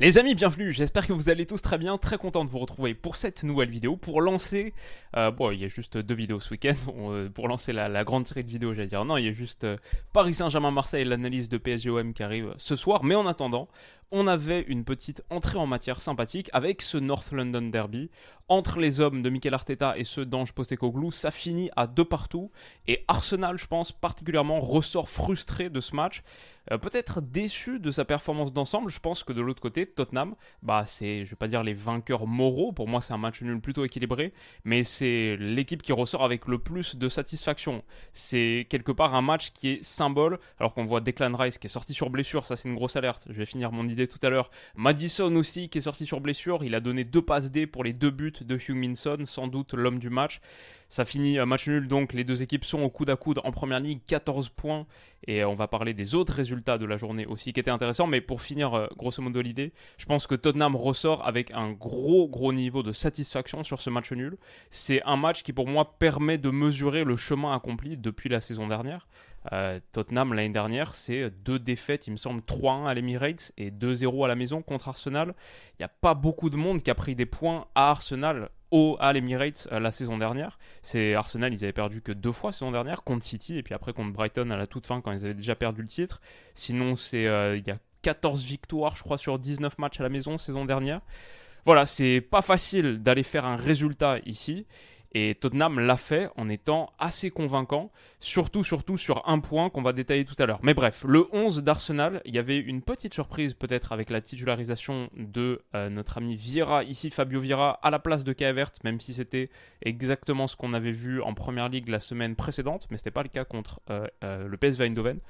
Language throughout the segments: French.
Les amis, bienvenue, j'espère que vous allez tous très bien, très content de vous retrouver pour cette nouvelle vidéo, pour lancer, euh, bon il y a juste deux vidéos ce week-end, euh, pour lancer la, grande série de vidéos j'allais dire, non il y a juste euh, Paris Saint-Germain-Marseille, l'analyse de PSGOM qui arrive ce soir, mais en attendant, on avait une petite entrée en matière sympathique avec ce North London Derby. Entre les hommes de Mikel Arteta et ceux d'Ange Postecoglou, ça finit à deux partout. Et Arsenal, je pense, particulièrement ressort frustré de ce match. Euh, peut-être déçu de sa performance d'ensemble. Je pense que de l'autre côté, Tottenham, bah c'est, je vais pas dire les vainqueurs moraux. Pour moi, c'est un match nul plutôt équilibré. Mais c'est l'équipe qui ressort avec le plus de satisfaction. C'est quelque part un match qui est symbole. Alors qu'on voit Declan Rice qui est sorti sur blessure, ça c'est une grosse alerte. Je vais finir mon idée tout à l'heure. Madison aussi qui est sorti sur blessure, il a donné deux passes D pour les deux buts de Hugh Minson, sans doute l'homme du match. Ça finit match nul donc, les deux équipes sont au coude à coude en première ligue, 14 points. Et on va parler des autres résultats de la journée aussi qui étaient intéressants. Mais pour finir, euh, grosso modo, l'idée, je pense que Tottenham ressort avec un gros, gros niveau de satisfaction sur ce match nul. C'est un match qui, pour moi, permet de mesurer le chemin accompli depuis la saison dernière. Euh, Tottenham l'année dernière, c'est deux défaites, il me semble 3-1 à l'Emirates et 2-0 à la maison contre Arsenal. Il n'y a pas beaucoup de monde qui a pris des points à Arsenal au, à l'Emirates euh, la saison dernière. C'est Arsenal, ils avaient perdu que deux fois la saison dernière contre City et puis après contre Brighton à la toute fin quand ils avaient déjà perdu le titre. Sinon, c'est euh, il y a 14 victoires, je crois, sur 19 matchs à la maison saison dernière. Voilà, c'est pas facile d'aller faire un résultat ici. Et Tottenham l'a fait en étant assez convaincant, surtout, surtout sur un point qu'on va détailler tout à l'heure. Mais bref, le 11 d'Arsenal, il y avait une petite surprise peut-être avec la titularisation de euh, notre ami Vieira, ici Fabio Vieira, à la place de Kaevert, même si c'était exactement ce qu'on avait vu en première ligue la semaine précédente, mais ce n'était pas le cas contre euh, euh, le PSV Eindhoven.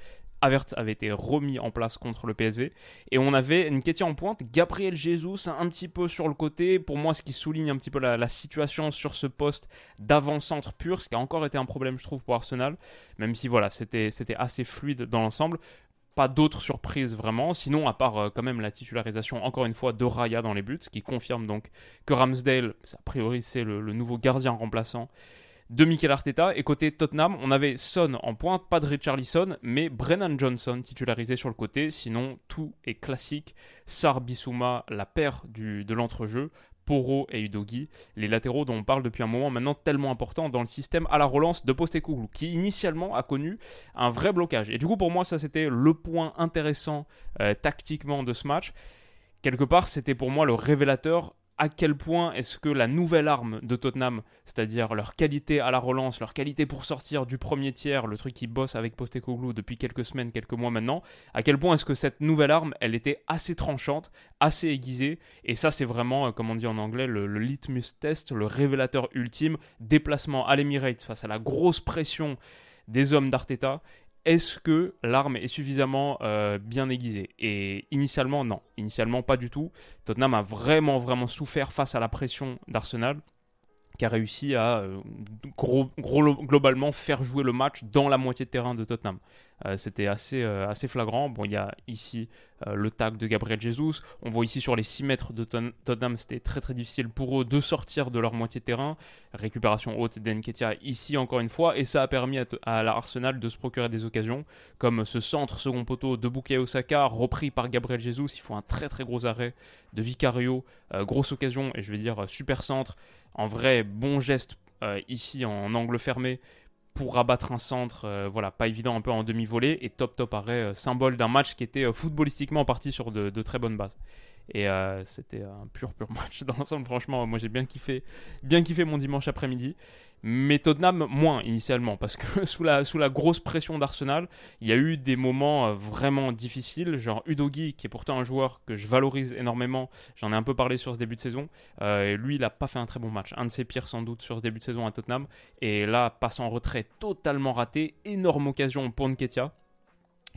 Havertz avait été remis en place contre le PSV. Et on avait une question en pointe, Gabriel Jesus un petit peu sur le côté. Pour moi, ce qui souligne un petit peu la, situation sur ce poste d'avant-centre pur, ce qui a encore été un problème, je trouve, pour Arsenal. Même si, voilà, c'était assez fluide dans l'ensemble. Pas d'autres surprises vraiment, sinon à part euh, quand même la titularisation encore une fois de Raya dans les buts, ce qui confirme donc que Ramsdale, a priori c'est le nouveau gardien remplaçant de Mikel Arteta. Et côté Tottenham, on avait Son en pointe, pas de Richarlison, mais Brennan Johnson titularisé sur le côté. Sinon, tout est classique. Sar Bissouma, la paire du, de l'entrejeu. Poro et Udogi, les latéraux dont on parle depuis un moment maintenant tellement important dans le système à la relance de Postecoglou, qui initialement a connu un vrai blocage. Et du coup, pour moi, ça c'était le point intéressant euh, tactiquement de ce match. Quelque part, c'était pour moi le révélateur à quel point est-ce que la nouvelle arme de Tottenham, c'est-à-dire leur qualité à la relance, leur qualité pour sortir du premier tiers, le truc qui bosse avec Postecoglou depuis quelques semaines, quelques mois maintenant, à quel point est-ce que cette nouvelle arme, elle était assez tranchante, assez aiguisée, et ça c'est vraiment, euh, comme on dit en anglais, le, litmus test, le révélateur ultime, déplacement à l'Emirates face à la grosse pression des hommes d'Arteta, est-ce que l'arme est suffisamment euh, bien aiguisée? Et initialement, non. Initialement, pas du tout. Tottenham a vraiment, vraiment souffert face à la pression d'Arsenal, qui a réussi à euh, gros, globalement faire jouer le match dans la moitié de terrain de Tottenham. Euh, c'était assez, euh, assez flagrant. Bon, il y a ici euh, le tag de Gabriel Jesus. On voit ici sur les 6 mètres de Tottenham, c'était très très difficile pour eux de sortir de leur moitié de terrain. Récupération haute d'Enketia ici encore une fois. Et ça a permis à, l'Arsenal de se procurer des occasions, comme ce centre second poteau de Bukayo Osaka, repris par Gabriel Jesus. Il faut un très très gros arrêt de Vicario. grosse occasion, et je vais dire super centre. En vrai, bon geste ici en angle fermé pour rabattre un centre, euh, voilà, pas évident un peu en demi-volée, et top top arrêt, euh, symbole d'un match qui était euh, footballistiquement parti sur de, de, très bonnes bases. Et c'était un pur pur match dans l'ensemble, franchement, moi j'ai bien kiffé, bien kiffé mon dimanche après-midi mais Tottenham moins initialement parce que sous la, grosse pression d'Arsenal, il y a eu des moments euh, vraiment difficiles, genre Udogi qui est pourtant un joueur que je valorise énormément, j'en ai un peu parlé sur ce début de saison, euh, lui il n'a pas fait un très bon match, un de ses pires sans doute sur ce début de saison à Tottenham, et là passe en retrait totalement raté, énorme occasion pour Nketia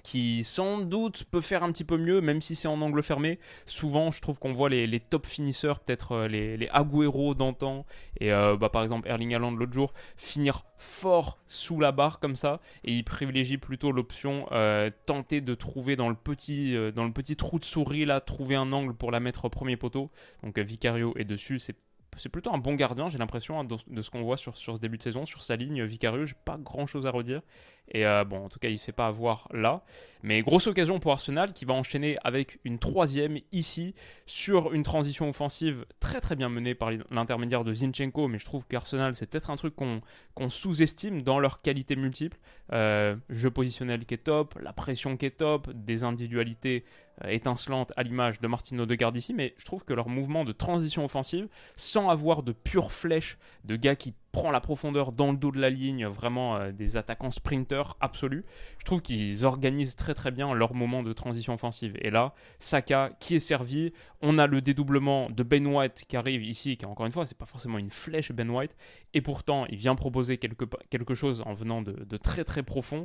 qui sans doute peut faire un petit peu mieux, même si c'est en angle fermé. Souvent, je trouve qu'on voit les, top finisseurs, peut-être euh, les, les Agüero d'antan, et euh, bah, par exemple Erling Haaland l'autre jour, finir fort sous la barre comme ça, et il privilégie plutôt l'option euh, tenter de trouver dans le, petit, trou de souris, là, trouver un angle pour la mettre au premier poteau. Donc Vicario est dessus, c'est c'est plutôt un bon gardien, j'ai l'impression, hein, de, ce qu'on voit sur, sur ce début de saison, sur sa ligne. Vicario, j'ai pas grand chose à redire. Et euh, bon, en tout cas, il ne s'est pas avoir là. Mais grosse occasion pour Arsenal qui va enchaîner avec une troisième ici sur une transition offensive très très bien menée par l'intermédiaire de Zinchenko. Mais je trouve qu'Arsenal, c'est peut-être un truc qu'on sous-estime dans leur qualité multiple. Euh, jeu positionnel qui est top, la pression qui est top, des individualités euh, étincelantes à l'image de Martino de Garde ici. Mais je trouve que leur mouvement de transition offensive, sans avoir de pure flèche de gars qui prend la profondeur dans le dos de la ligne, vraiment euh, des attaquants sprinters absolus. Je trouve qu'ils organisent très très bien leur moment de transition offensive. Et là, Saka qui est servi, on a le dédoublement de Ben White qui arrive ici, qui encore une fois, c'est pas forcément une flèche Ben White, et pourtant il vient proposer quelque, quelque chose en venant de, très très profond.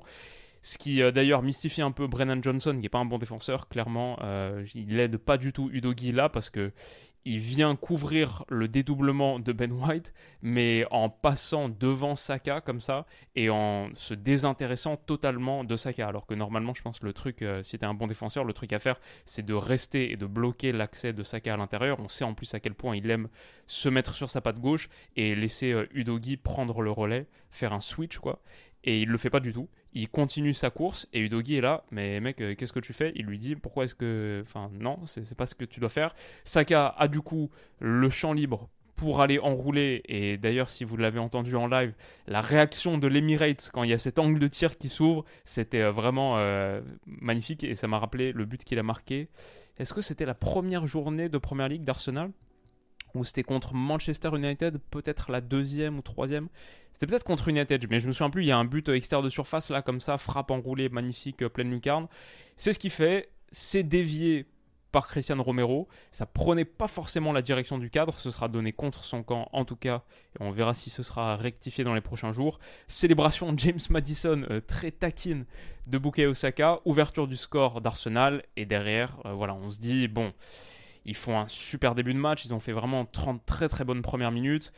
Ce qui euh, d'ailleurs mystifie un peu Brennan Johnson, qui n'est pas un bon défenseur, clairement. Euh, il n'aide pas du tout Udogi là parce que il vient couvrir le dédoublement de Ben White, mais en passant devant Saka comme ça et en se désintéressant totalement de Saka. Alors que normalement, je pense que le truc, euh, si tu un bon défenseur, le truc à faire, c'est de rester et de bloquer l'accès de Saka à l'intérieur. On sait en plus à quel point il aime se mettre sur sa patte gauche et laisser euh, Udogi prendre le relais, faire un switch quoi. Et il le fait pas du tout il continue sa course et Udogi est là, mais mec, euh, qu'est-ce que tu fais? Il lui dit pourquoi est-ce que. Enfin, non, c'est pas ce que tu dois faire. Saka a du coup le champ libre pour aller enrouler. Et d'ailleurs, si vous l'avez entendu en live, la réaction de l'Emirates quand il y a cet angle de tir qui s'ouvre, c'était euh, vraiment euh, magnifique et ça m'a rappelé le but qu'il a marqué. Est-ce que c'était la première journée de Première Ligue d'Arsenal? Ou c'était contre Manchester United, peut-être la deuxième ou troisième. C'était peut-être contre United, mais je me souviens plus. Il y a un but extérieur de surface là, comme ça, frappe enroulée, magnifique, euh, pleine lucarne. C'est ce qu'il fait. C'est dévié par Christian Romero. Ça prenait pas forcément la direction du cadre. Ce sera donné contre son camp en tout cas. Et on verra si ce sera rectifié dans les prochains jours. Célébration James Madison euh, très taquine de Bukayo Osaka. Ouverture du score d'Arsenal. Et derrière, euh, voilà, on se dit bon. Ils font un super début de match, ils ont fait vraiment 30 très très bonnes premières minutes.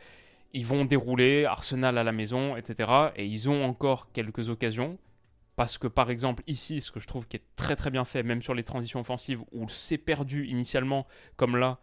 Ils vont dérouler, Arsenal à la maison, etc. Et ils ont encore quelques occasions. Parce que par exemple ici, ce que je trouve qui est très très bien fait, même sur les transitions offensives, où c'est perdu initialement, comme là,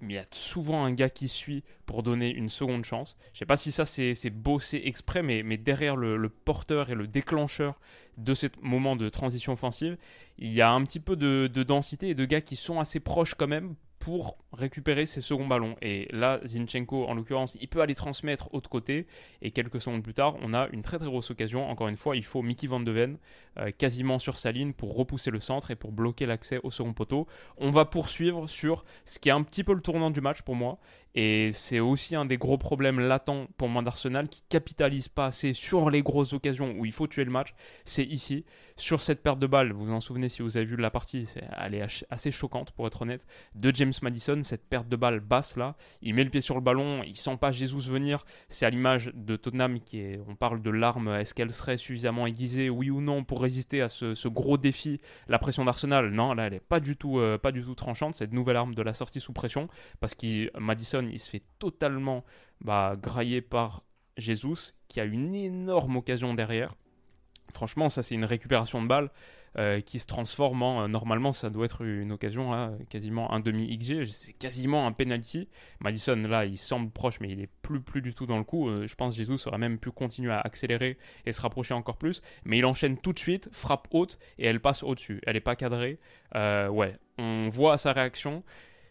mais il y a souvent un gars qui suit pour donner une seconde chance. Je sais pas si ça c'est bossé exprès, mais, mais derrière le, porteur et le déclencheur de ce moment de transition offensive, il y a un petit peu de, de densité et de gars qui sont assez proches quand même pour récupérer ses seconds ballons. Et là, Zinchenko, en l'occurrence, il peut aller transmettre autre côté. Et quelques secondes plus tard, on a une très très grosse occasion. Encore une fois, il faut Mickey Van de Ven euh, quasiment sur sa ligne pour repousser le centre et pour bloquer l'accès au second poteau. On va poursuivre sur ce qui est un petit peu le tournant du match pour moi. Et c'est aussi un des gros problèmes latents pour moi d'Arsenal qui capitalise pas assez sur les grosses occasions où il faut tuer le match. C'est ici, sur cette perte de balle. Vous vous en souvenez si vous avez vu la partie, elle est assez choquante pour être honnête. De James Madison, cette perte de balle basse là, il met le pied sur le ballon, il sent pas Jesus venir. C'est à l'image de Tottenham qui est, on parle de l'arme, est-ce qu'elle serait suffisamment aiguisée, oui ou non, pour résister à ce, gros défi, la pression d'Arsenal? Non, là elle est pas du tout, euh, pas du tout tranchante. Cette nouvelle arme de la sortie sous pression parce que Madison il se fait totalement bah, grailler par Jesus, qui a une énorme occasion derrière. Franchement, ça c'est une récupération de balle euh, qui se transforme en. Euh, normalement, ça doit être une occasion, hein, quasiment un demi-XG, c'est quasiment un penalty. Madison, là, il semble proche, mais il est plus, plus du tout dans le coup. Euh, je pense que Jesus aurait même pu continuer à accélérer et se rapprocher encore plus. Mais il enchaîne tout de suite, frappe haute et elle passe au-dessus. Elle n'est pas cadrée. ouais, on voit sa réaction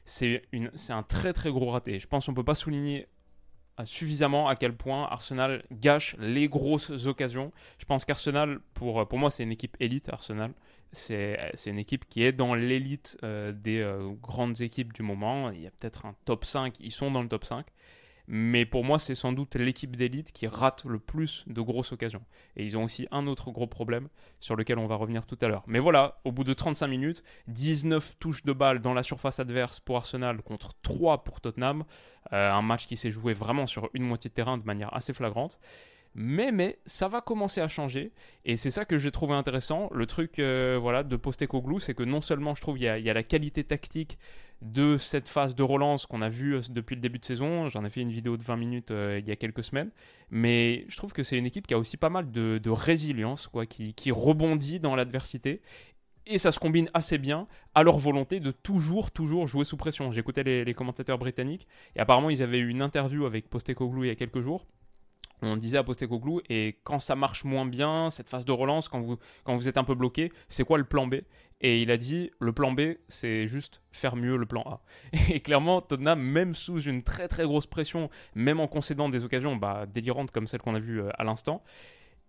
c'est un très très gros raté. Je pense qu'on ne peut pas souligner euh, suffisamment à quel point Arsenal gâche les grosses occasions. Je pense qu'Arsenal, pour, pour moi, c'est une équipe élite, Arsenal. C'est une équipe qui est dans l'élite euh, des euh, grandes équipes du moment. Il y a peut-être un top 5, ils sont dans le top 5. Mais pour moi, c'est sans doute l'équipe d'élite qui rate le plus de grosses occasions. Et ils ont aussi un autre gros problème sur lequel on va revenir tout à l'heure. Mais voilà, au bout de 35 minutes, 19 touches de balle dans la surface adverse pour Arsenal contre 3 pour Tottenham. Euh, un match qui s'est joué vraiment sur une moitié de terrain de manière assez flagrante. Mais, mais, ça va commencer à changer. Et c'est ça que j'ai trouvé intéressant. Le truc euh, voilà, de Postecoglou, c'est que non seulement je trouve qu'il y, y, a la qualité tactique de cette phase de relance qu'on a vue euh, depuis le début de saison. J'en ai fait une vidéo de 20 minutes euh, il y a quelques semaines. Mais je trouve que c'est une équipe qui a aussi pas mal de, de résilience, quoi, qui, qui rebondit dans l'adversité et ça se combine assez bien à leur volonté de toujours, toujours jouer sous pression. J'écoutais les, les, commentateurs britanniques et apparemment ils avaient eu une interview avec Postecoglou il y a quelques jours on disait à Postecoglou, et quand ça marche moins bien, cette phase de relance, quand vous, êtes un peu bloqué, c'est quoi le plan B? Et il a dit, le plan B, c'est juste faire mieux le plan A. Et clairement, Tottenham, même sous une très très grosse pression, même en concédant des occasions bah, délirantes comme celles qu'on a vues euh, à l'instant,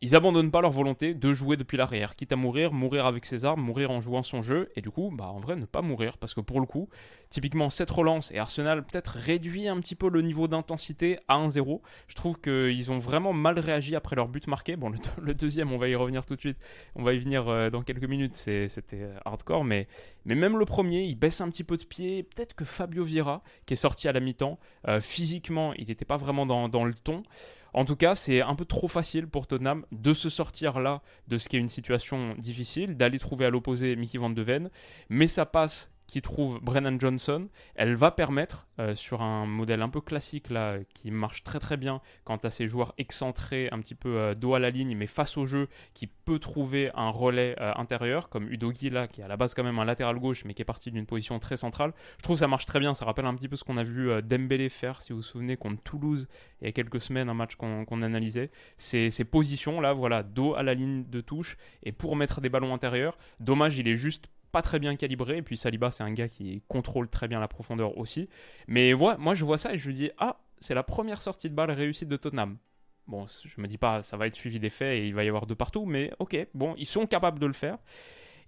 ils abandonnent pas leur volonté de jouer depuis l'arrière, quitte à mourir, mourir avec ses armes, mourir en jouant son jeu, et du coup, bah en vrai, ne pas mourir, parce que pour le coup, typiquement cette relance et Arsenal peut-être réduit un petit peu le niveau d'intensité à 1-0. Je trouve qu'ils ont vraiment mal réagi après leur but marqué. Bon, le, deuxième, on va y revenir tout de suite, on va y venir euh, dans quelques minutes, c'était euh, hardcore, mais, mais même le premier, il baisse un petit peu de pied. Peut-être que Fabio Vieira, qui est sorti à la mi-temps, euh, physiquement, il n'était pas vraiment dans, dans le ton. En tout cas, c'est un peu trop facile pour Tottenham de se sortir là de ce qui est une situation difficile, d'aller trouver à l'opposé Mickey Van de Ven, mais ça passe qui trouve Brennan Johnson, elle va permettre, euh, sur un modèle un peu classique là, qui marche très très bien quant à ces joueurs excentrés, un petit peu euh, dos à la ligne, mais face au jeu, qui peut trouver un relais euh, intérieur, comme Udogi là, qui est à la base quand même un latéral gauche, mais qui est parti d'une position très centrale. Je trouve ça marche très bien, ça rappelle un petit peu ce qu'on a vu Dembélé faire, si vous vous souvenez, contre Toulouse il y a quelques semaines, un match qu'on analysait. Ces, ces positions là, voilà, dos à la ligne de touche, et pour mettre des ballons intérieurs, dommage, il est juste pas très bien calibré. Et puis Saliba, c'est un gars qui contrôle très bien la profondeur aussi. Mais voilà, moi, je vois ça et je me dis, ah, c'est la première sortie de balle réussite de Tottenham. Bon, je me dis pas, ça va être suivi des faits et il va y avoir de partout, mais ok, bon, ils sont capables de le faire.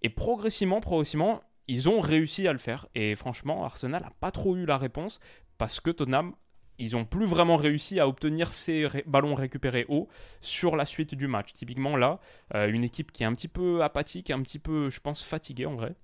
Et progressivement, progressivement, ils ont réussi à le faire. Et franchement, Arsenal n'a pas trop eu la réponse parce que Tottenham ils n'ont plus vraiment réussi à obtenir ces ballons récupérés haut sur la suite du match. Typiquement là, euh, une équipe qui est un petit peu apathique, un petit peu, je pense, fatiguée en vrai.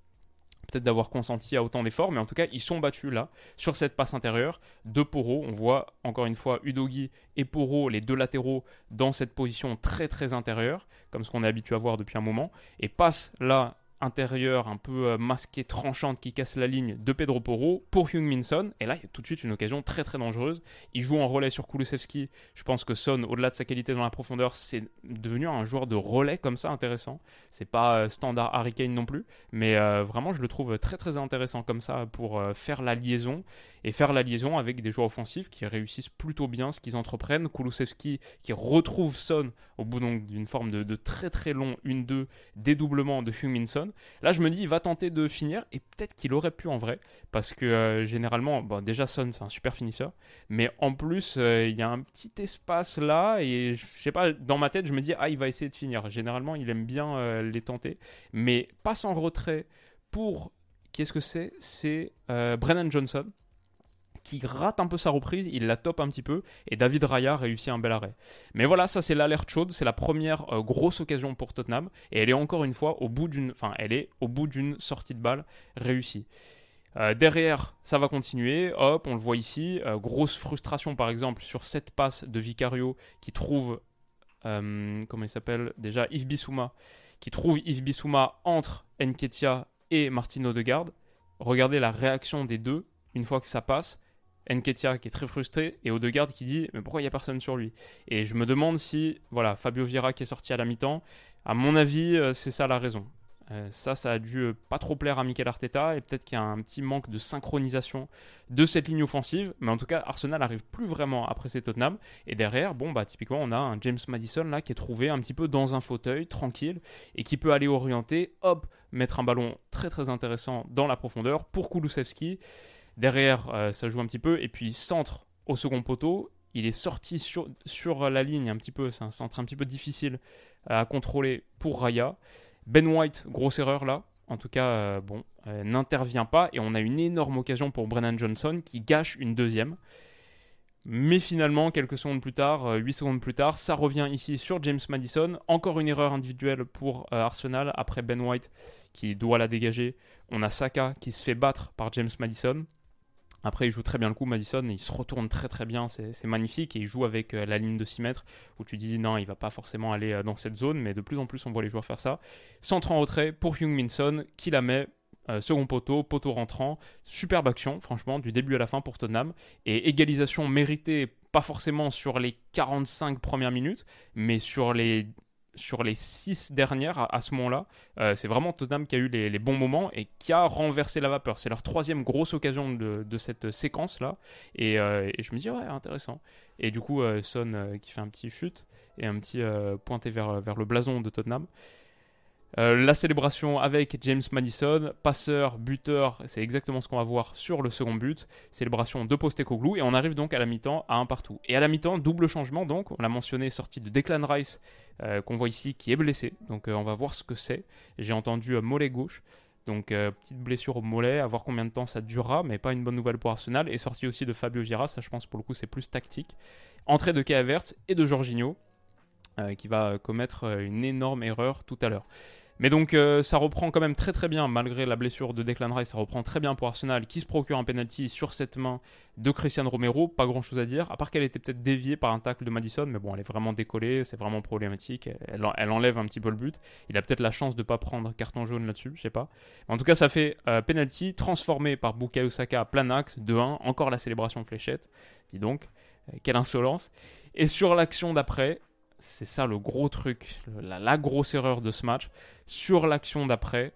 Peut-être d'avoir consenti à autant d'efforts, mais en tout cas, ils sont battus là, sur cette passe intérieure de Poro. On voit encore une fois Udogi et Poro, les deux latéraux, dans cette position très très intérieure, comme ce qu'on est habitué à voir depuis un moment. Et passe là intérieure un peu euh, masquée, tranchante qui casse la ligne de Pedro Porro pour Hugh Minson. Et là, il y a tout de suite une occasion très très dangereuse. Il joue en relais sur Kulusevski. Je pense que Son, au-delà de sa qualité dans la profondeur, c'est devenu un joueur de relais comme ça intéressant. C'est pas euh, standard Harry Kane non plus, mais euh, vraiment, je le trouve très très intéressant comme ça pour faire la liaison et faire la liaison avec des joueurs offensifs qui réussissent plutôt bien ce qu'ils entreprennent. Kulusevski qui retrouve Son au bout d'une forme de, très très long 1-2 dédoublement de Hugh Minson Là, je me dis, il va tenter de finir et peut-être qu'il aurait pu en vrai. Parce que euh, généralement, bon, déjà Son, c'est un super finisseur. Mais en plus, euh, il y a un petit espace là. Et je sais pas, dans ma tête, je me dis, ah, il va essayer de finir. Généralement, il aime bien euh, les tenter. Mais passe en retrait pour. Qu'est-ce que c'est? C'est Brennan Johnson qui rate un peu sa reprise, il la top un petit peu, et David Raya réussit un bel arrêt. Mais voilà, ça c'est l'alerte chaude, c'est la première euh, grosse occasion pour Tottenham, et elle est encore une fois au bout d'une, enfin, elle est au bout d'une sortie de balle réussie. Euh, derrière, ça va continuer. Hop, on le voit ici. Euh, grosse frustration, par exemple, sur cette passe de Vicario qui trouve. comment il s'appelle Déjà, Yves Bissouma. Qui trouve Yves Bissouma entre Enketia et Martino de Garde. Regardez la réaction des deux une fois que ça passe. Nketia qui est très frustré et Odegaard qui dit mais pourquoi il n'y a personne sur lui? Et je me demande si voilà Fabio Vieira qui est sorti à la mi-temps, à mon avis euh, c'est ça la raison. Euh, ça, ça a dû euh, pas trop plaire à Mikel Arteta et peut-être qu'il y a un petit manque de synchronisation de cette ligne offensive. Mais en tout cas, Arsenal arrive plus vraiment après presser Tottenham. Et derrière, bon, bah, typiquement, on a un James Madison là qui est trouvé un petit peu dans un fauteuil, tranquille, et qui peut aller orienter, hop, mettre un ballon très très intéressant dans la profondeur pour Kulusevski. Derrière, euh, ça joue un petit peu. Et puis, centre au second poteau. Il est sorti sur, la ligne un petit peu. C'est un centre un petit peu difficile à contrôler pour Raya. Ben White, grosse erreur là. En tout cas, euh, bon, euh, n'intervient pas. Et on a une énorme occasion pour Brennan Johnson qui gâche une deuxième. Mais finalement, quelques secondes plus tard, 8 secondes plus tard, ça revient ici sur James Madison. Encore une erreur individuelle pour Arsenal après Ben White qui doit la dégager. On a Saka qui se fait battre par James Madison. Après, il joue très bien le coup, Madison, il se retourne très très bien, c'est magnifique, et il joue avec euh, la ligne de 6 mètres, où tu dis non, il va pas forcément aller euh, dans cette zone, mais de plus en plus on voit les joueurs faire ça. Centre en retrait pour Hyung Minson, qui la met euh, second poteau, poteau rentrant, superbe action, franchement, du début à la fin pour Tottenham, et égalisation méritée, pas forcément sur les 45 premières minutes, mais sur les sur les six dernières à, ce moment-là. Euh, c'est vraiment Tottenham qui a eu les, bons moments et qui a renversé la vapeur. C'est leur troisième grosse occasion de, cette séquence-là. Euh, et, je me dis, ouais, intéressant. Et du coup, euh, Son qui fait un petit chute et un petit pointé vers, vers le blason de Tottenham. Euh, la célébration avec James Madison, passeur, buteur, c'est exactement ce qu'on va voir sur le second but. Célébration de Postecoglou et on arrive donc à la mi-temps à un partout. Et à la mi-temps, double changement donc, on l'a mentionné, sortie de Declan Rice euh, qu'on voit ici qui est blessé. Donc euh, on va voir ce que c'est. J'ai entendu mollet gauche. Donc petite blessure au mollet, à voir combien de temps ça durera, mais pas une bonne nouvelle pour Arsenal. Et sortie aussi de Fabio Gira, ça je pense pour le coup c'est plus tactique. Entrée de Kai et de Jorginho, qui va commettre une énorme erreur tout à l'heure. Mais donc euh, ça reprend quand même très très bien, malgré la blessure de Declan Rice, ça reprend très bien pour Arsenal qui se procure un penalty sur cette main de Christian Romero. Pas grand chose à dire, à part qu'elle était peut-être déviée par un tacle de Madison, mais bon, elle est vraiment décollée, c'est vraiment problématique. Elle, enlève un petit peu le but. Il a peut-être la chance de ne pas prendre carton jaune là-dessus, je sais pas. En tout cas, ça fait euh, penalty transformé par Bukayo Saka plein axe, 2-1. Encore la célébration fléchette, dis donc, euh, quelle insolence. Et sur l'action d'après, c'est ça le gros truc, la, grosse erreur de ce match. Sur l'action d'après,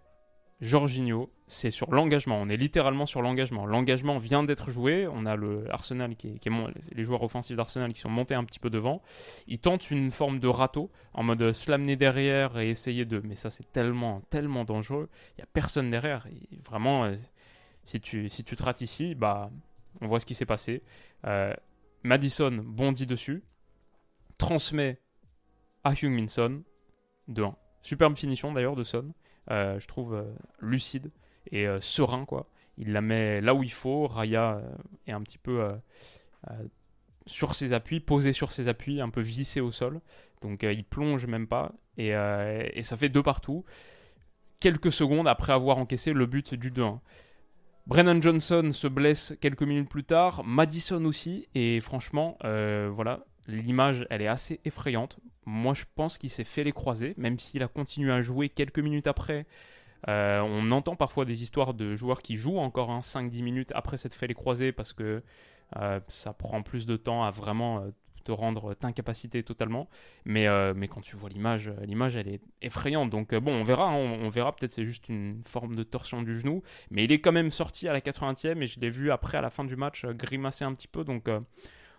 Jorginho, c'est sur l'engagement. On est littéralement sur l'engagement. L'engagement vient d'être joué. On a le Arsenal qui est, les joueurs offensifs d'Arsenal qui sont montés un petit peu devant. Ils tentent une forme de râteau en mode slamner derrière et essayer de. Mais ça, c'est tellement, tellement dangereux. Il y a personne derrière. vraiment, euh, si tu, si tu te rates ici, bah, on voit ce qui s'est passé. Euh, Madison bondit dessus, transmet à Hyung Min Son de 1. Superbe finition d'ailleurs de Son. Euh, je trouve euh, lucide et euh, serein quoi. Il la met là où il faut. Raya est un petit peu sur ses appuis, posé sur ses appuis, un peu vissé au sol. Donc il plonge même pas et, et, ça fait deux partout. Quelques secondes après avoir encaissé le but du 2-1. Brennan Johnson se blesse quelques minutes plus tard, Madison aussi, et franchement, voilà, l'image elle est assez effrayante. Moi, je pense qu'il s'est fait les croiser, même s'il a continué à jouer quelques minutes après. Euh, on entend parfois des histoires de joueurs qui jouent encore 5-10 minutes après s'être fait les croisés parce que euh, ça prend plus de temps à vraiment euh, te rendre incapacité totalement. Mais, mais quand tu vois l'image, l'image elle est effrayante. Donc bon, on verra, hein, on, verra. Peut-être c'est juste une forme de torsion du genou. Mais il est quand même sorti à la 80e et je l'ai vu après à la fin du match grimacer un petit peu. Donc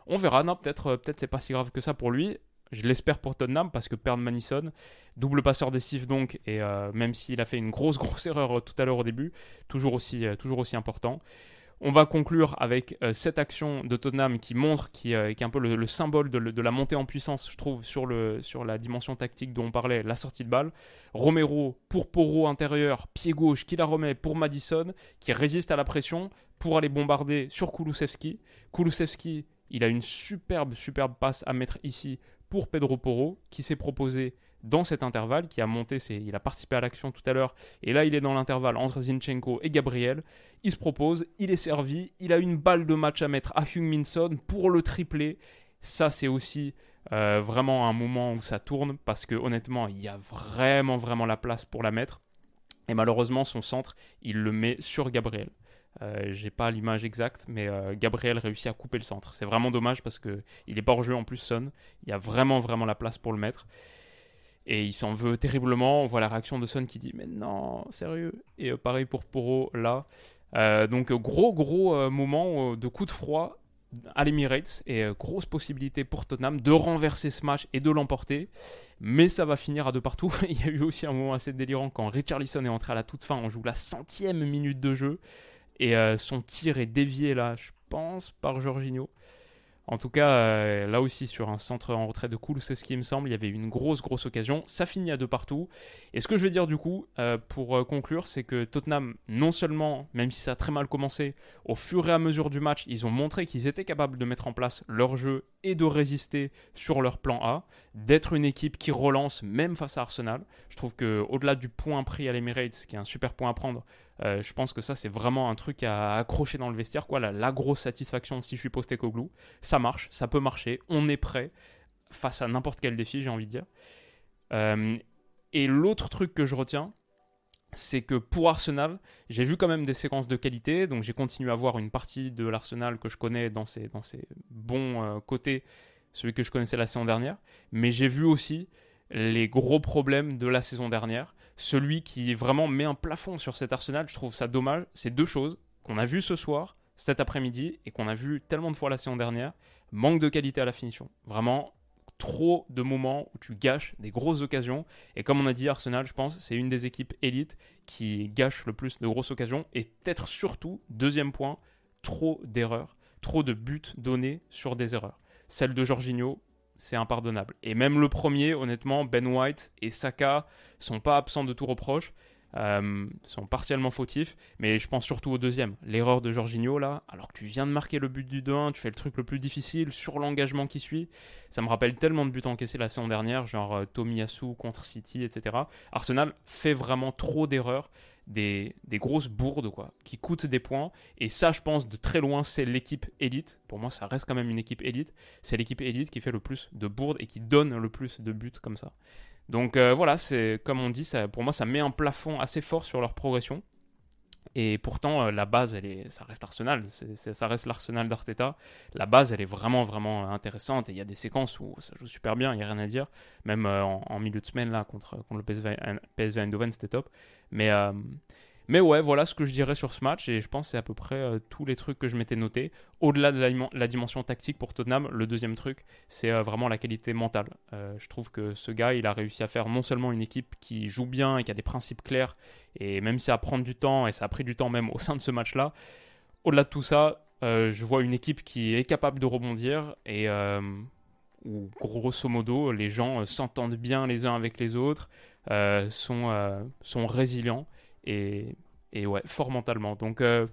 on verra. Non, peut-être peut-être c'est pas si grave que ça pour lui. Je l'espère pour Tottenham parce que perdre Manison, double passeur décisif donc, et euh, même s'il a fait une grosse grosse erreur euh, tout à l'heure au début, toujours aussi, euh, toujours aussi important. On va conclure avec cette action de Tottenham qui montre, qui, est un peu le, symbole de, la montée en puissance, je trouve, sur, le, sur la dimension tactique dont on parlait, la sortie de balle. Romero pour Poro intérieur, pied gauche, qui la remet pour Madison, qui résiste à la pression pour aller bombarder sur Kulusevski. Kulusevski, il a une superbe, superbe passe à mettre ici pour Pedro Porro, qui s'est proposé dans cet intervalle, qui a monté, il a participé à l'action tout à l'heure, et là il est dans l'intervalle entre Zinchenko et Gabriel. Il se propose, il est servi, il a une balle de match à mettre à Hung Minson pour le tripler. Ça c'est aussi euh, vraiment un moment où ça tourne, parce que honnêtement il y a vraiment vraiment la place pour la mettre. Et malheureusement son centre, il le met sur Gabriel. Euh, j'ai pas l'image exacte, mais euh, Gabriel réussit à couper le centre. C'est vraiment dommage parce que il est hors jeu en plus Son. Il y a vraiment vraiment la place pour le mettre. Et il s'en veut terriblement. On voit la réaction de Son qui dit mais non sérieux. Et euh, pareil pour Poro là. donc gros gros moment de coup de froid à l'Emirates et grosse possibilité pour Tottenham de renverser ce match et de l'emporter. Mais ça va finir à deux partout. il y a eu aussi un moment assez délirant quand Richarlison est entré à la toute fin. On joue la centième minute de jeu. Et euh, son tir est dévié là, je pense, par Jorginho. En tout cas, euh, là aussi, sur un centre en retrait de cool, c'est ce qui me semble, il y avait une grosse, grosse occasion. Ça finit à deux partout. Et ce que je vais dire du coup, euh, pour conclure, c'est que Tottenham, non seulement, même si ça a très mal commencé, au fur et à mesure du match, ils ont montré qu'ils étaient capables de mettre en place leur jeu et de résister sur leur plan A, d'être une équipe qui relance même face à Arsenal. Je trouve que au-delà du point pris à l'Emirates, qui est un super point à prendre, Euh, je pense que ça, c'est vraiment un truc à accrocher dans le vestiaire, quoi. La, grosse satisfaction si je suis posté Postecoglou. Ça marche, ça peut marcher, on est prêt face à n'importe quel défi, j'ai envie de dire. Euh, et l'autre truc que je retiens, c'est que pour Arsenal, j'ai vu quand même des séquences de qualité, donc j'ai continué à voir une partie de l'Arsenal que je connais dans ses, dans ses bons euh, côtés, celui que je connaissais la saison dernière, mais j'ai vu aussi les gros problèmes de la saison dernière. Celui qui vraiment met un plafond sur cet Arsenal, je trouve ça dommage, c'est deux choses qu'on a vu ce soir, cet après-midi, et qu'on a vu tellement de fois la saison dernière, manque de qualité à la finition. Vraiment, trop de moments où tu gâches des grosses occasions. Et comme on a dit, Arsenal, je pense, c'est une des équipes élites qui gâche le plus de grosses occasions. Et peut-être surtout, deuxième point, trop d'erreurs, trop de buts donnés sur des erreurs. Celle de Jorginho, c'est impardonnable. Et même le premier, honnêtement, Ben White et Saka sont pas absents de tout reproche. Euh, sont partiellement fautifs, mais je pense surtout au deuxième. L'erreur de Jorginho, là, alors que tu viens de marquer le but du 2-1, tu fais le truc le plus difficile sur l'engagement qui suit. Ça me rappelle tellement de buts encaissés la saison dernière, genre euh, Tomiyasu contre City, etc. Arsenal fait vraiment trop d'erreurs. Des, des, grosses bourdes quoi, qui coûtent des points. Et ça, je pense, de très loin, c'est l'équipe élite. Pour moi, ça reste quand même une équipe élite. C'est l'équipe élite qui fait le plus de bourdes et qui donne le plus de buts comme ça. Donc euh, voilà, c'est comme on dit, ça, pour moi, ça met un plafond assez fort sur leur progression. Et pourtant, euh, la base, elle est, ça reste Arsenal, ça reste l'Arsenal d'Arteta. La base, elle est vraiment, vraiment intéressante. Et il y a des séquences où ça joue super bien, il n'y a rien à dire. Même euh, en, milieu de semaine, là, contre, contre le PSV, PSV Eindhoven, c'était top. Mais, mais ouais, voilà ce que je dirais sur ce match, et je pense c'est à peu près euh, tous les trucs que je m'étais noté. Au-delà de la, dimension tactique pour Tottenham, le deuxième truc, c'est euh, vraiment la qualité mentale. Euh, je trouve que ce gars, il a réussi à faire non seulement une équipe qui joue bien et qui a des principes clairs, et même si ça prend du temps, et ça a pris du temps même au sein de ce match-là, au-delà de tout ça, je vois une équipe qui est capable de rebondir, et où grosso modo, les gens s'entendent bien les uns avec les autres, sont résilients et, ouais, fort mentalement. Donc, euh,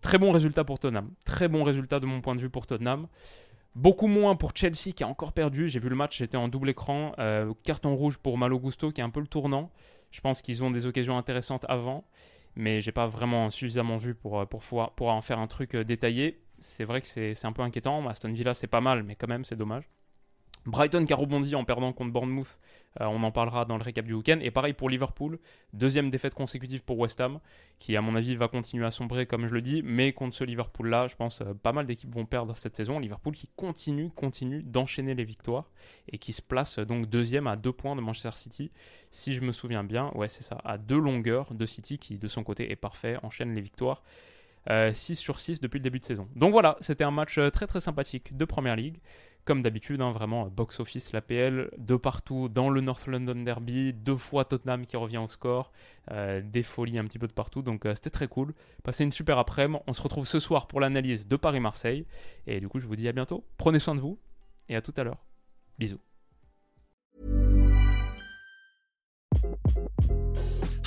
très bon résultat pour Tottenham. Très bon résultat de mon point de vue pour Tottenham. Beaucoup moins pour Chelsea qui a encore perdu. J'ai vu le match, j'étais en double écran. Euh, carton rouge pour Malo Gusto qui est un peu le tournant. Je pense qu'ils ont des occasions intéressantes avant, mais j'ai pas vraiment suffisamment vu pour, euh, pour, pour en faire un truc détaillé. C'est vrai que c'est un peu inquiétant. Aston Villa, c'est pas mal, mais quand même, c'est dommage. Brighton qui a rebondi en perdant contre Bournemouth, euh, on en parlera dans le récap du week-end. Et pareil pour Liverpool, deuxième défaite consécutive pour West Ham, qui à mon avis va continuer à sombrer comme je le dis, mais contre ce Liverpool-là, je pense euh, pas mal d'équipes vont perdre cette saison. Liverpool qui continue, continue d'enchaîner les victoires et qui se place euh, donc deuxième à deux points de Manchester City, si je me souviens bien, ouais c'est ça, à deux longueurs de City qui de son côté est parfait, enchaîne les victoires. 6 sur 6 depuis le début de saison. Donc voilà, c'était un match très très sympathique de Première Ligue comme d'habitude, hein, vraiment box-office, l'APL, de partout, dans le North London Derby, deux fois Tottenham qui revient au score, euh, des folies un petit peu de partout, donc euh, c'était très cool. Passez une super après-midi, on se retrouve ce soir pour l'analyse de Paris-Marseille, et du coup je vous dis à bientôt, prenez soin de vous, et à tout à l'heure. Bisous.